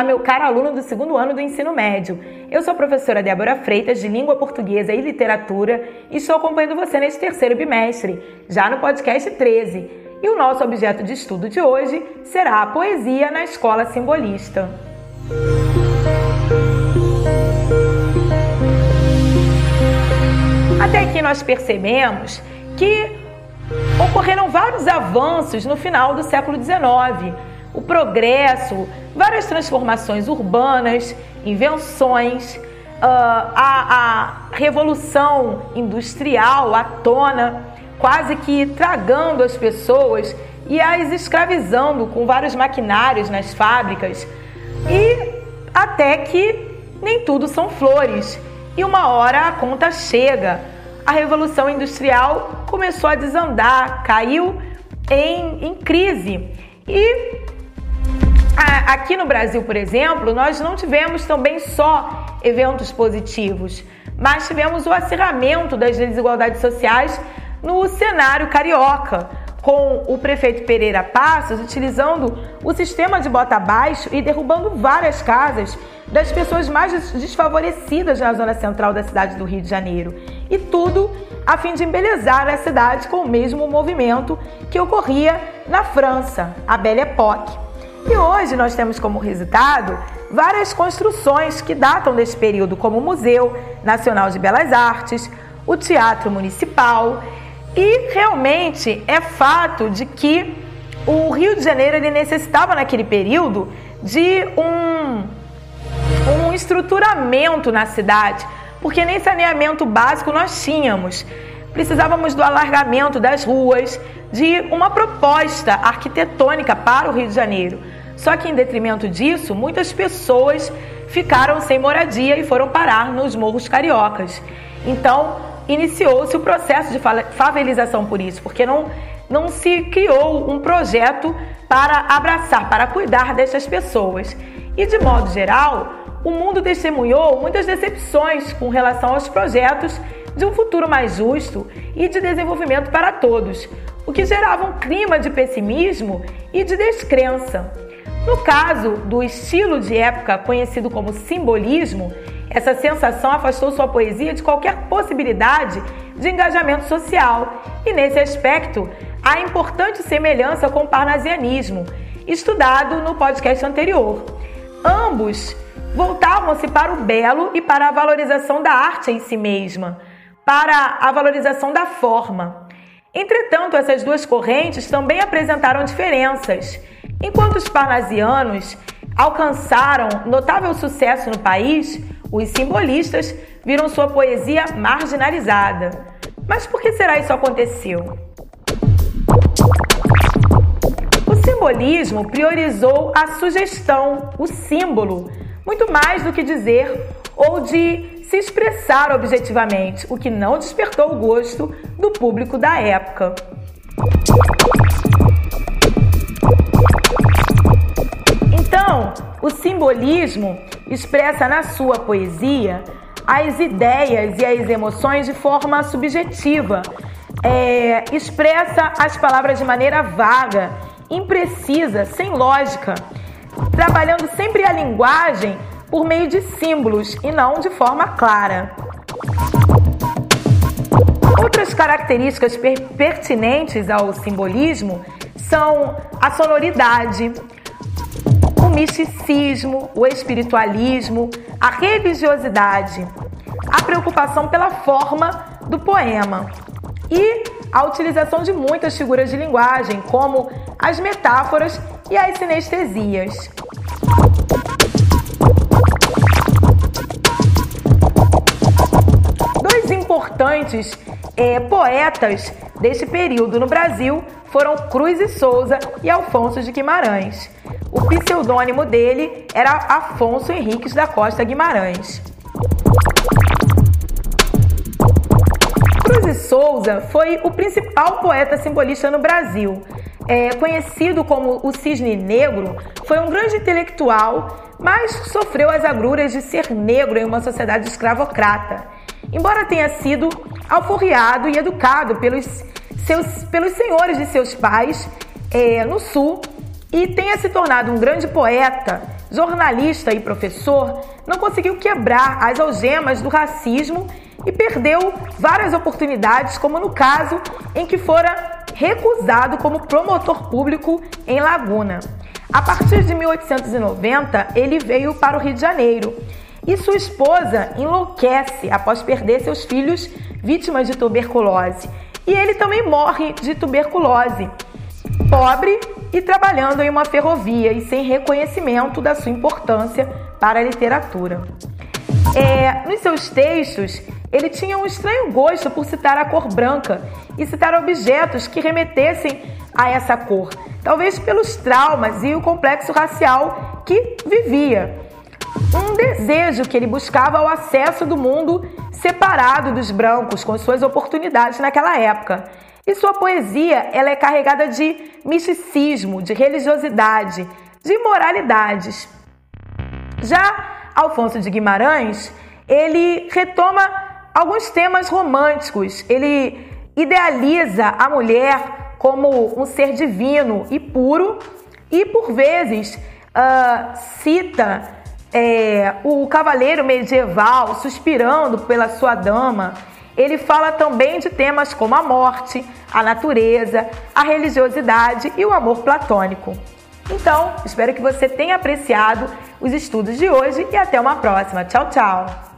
Olá, meu caro aluno do segundo ano do ensino médio. Eu sou a professora Débora Freitas, de Língua Portuguesa e Literatura, e estou acompanhando você neste terceiro bimestre, já no podcast 13. E o nosso objeto de estudo de hoje será a poesia na escola simbolista. Até aqui nós percebemos que ocorreram vários avanços no final do século XIX o progresso, várias transformações urbanas, invenções, ah, a, a revolução industrial à tona, quase que tragando as pessoas e as escravizando com vários maquinários nas fábricas, e até que nem tudo são flores. E uma hora a conta chega. A revolução industrial começou a desandar, caiu em, em crise. E aqui no Brasil, por exemplo, nós não tivemos também só eventos positivos, mas tivemos o acirramento das desigualdades sociais no cenário carioca, com o prefeito Pereira Passos utilizando o sistema de bota abaixo e derrubando várias casas das pessoas mais desfavorecidas na zona central da cidade do Rio de Janeiro. E tudo a fim de embelezar a cidade com o mesmo movimento que ocorria na França, a Belle Époque. E hoje nós temos como resultado várias construções que datam desse período, como o Museu Nacional de Belas Artes, o Teatro Municipal, e realmente é fato de que o Rio de Janeiro ele necessitava naquele período de um, um estruturamento na cidade, porque nem saneamento básico nós tínhamos. Precisávamos do alargamento das ruas, de uma proposta arquitetônica para o Rio de Janeiro. Só que, em detrimento disso, muitas pessoas ficaram sem moradia e foram parar nos morros cariocas. Então, iniciou-se o processo de favelização por isso, porque não, não se criou um projeto para abraçar, para cuidar dessas pessoas. E, de modo geral, o mundo testemunhou muitas decepções com relação aos projetos de um futuro mais justo e de desenvolvimento para todos, o que gerava um clima de pessimismo e de descrença. No caso do estilo de época conhecido como simbolismo, essa sensação afastou sua poesia de qualquer possibilidade de engajamento social, e nesse aspecto há importante semelhança com o parnasianismo, estudado no podcast anterior. Ambos voltavam-se para o belo e para a valorização da arte em si mesma, para a valorização da forma. Entretanto, essas duas correntes também apresentaram diferenças. Enquanto os parnasianos alcançaram notável sucesso no país, os simbolistas viram sua poesia marginalizada. Mas por que será isso aconteceu? O simbolismo priorizou a sugestão, o símbolo, muito mais do que dizer ou de se expressar objetivamente, o que não despertou o gosto do público da época. Simbolismo expressa na sua poesia as ideias e as emoções de forma subjetiva, é, expressa as palavras de maneira vaga, imprecisa, sem lógica, trabalhando sempre a linguagem por meio de símbolos e não de forma clara. Outras características per pertinentes ao simbolismo são a sonoridade, misticismo, o espiritualismo, a religiosidade, a preocupação pela forma do poema e a utilização de muitas figuras de linguagem, como as metáforas e as sinestesias. importantes é, poetas desse período no Brasil foram Cruz e Souza e Alfonso de Guimarães. O pseudônimo dele era Afonso Henriques da Costa Guimarães. Cruz e Souza foi o principal poeta simbolista no Brasil. É, conhecido como o Cisne Negro, foi um grande intelectual, mas sofreu as agruras de ser negro em uma sociedade escravocrata. Embora tenha sido alforriado e educado pelos, seus, pelos senhores de seus pais é, no sul e tenha se tornado um grande poeta jornalista e professor, não conseguiu quebrar as algemas do racismo e perdeu várias oportunidades, como no caso em que fora recusado como promotor público em Laguna. A partir de 1890, ele veio para o Rio de Janeiro e sua esposa enlouquece após perder seus filhos vítimas de tuberculose. E ele também morre de tuberculose. Pobre e trabalhando em uma ferrovia e sem reconhecimento da sua importância para a literatura. É, nos seus textos, ele tinha um estranho gosto por citar a cor branca e citar objetos que remetessem a essa cor, talvez pelos traumas e o complexo racial que vivia. Um desejo que ele buscava ao acesso do mundo separado dos brancos, com suas oportunidades naquela época. E sua poesia ela é carregada de misticismo, de religiosidade, de moralidades. Já Alfonso de Guimarães, ele retoma alguns temas românticos. Ele idealiza a mulher como um ser divino e puro e, por vezes, uh, cita é, o cavaleiro medieval suspirando pela sua dama. Ele fala também de temas como a morte, a natureza, a religiosidade e o amor platônico. Então, espero que você tenha apreciado os estudos de hoje e até uma próxima. Tchau, tchau!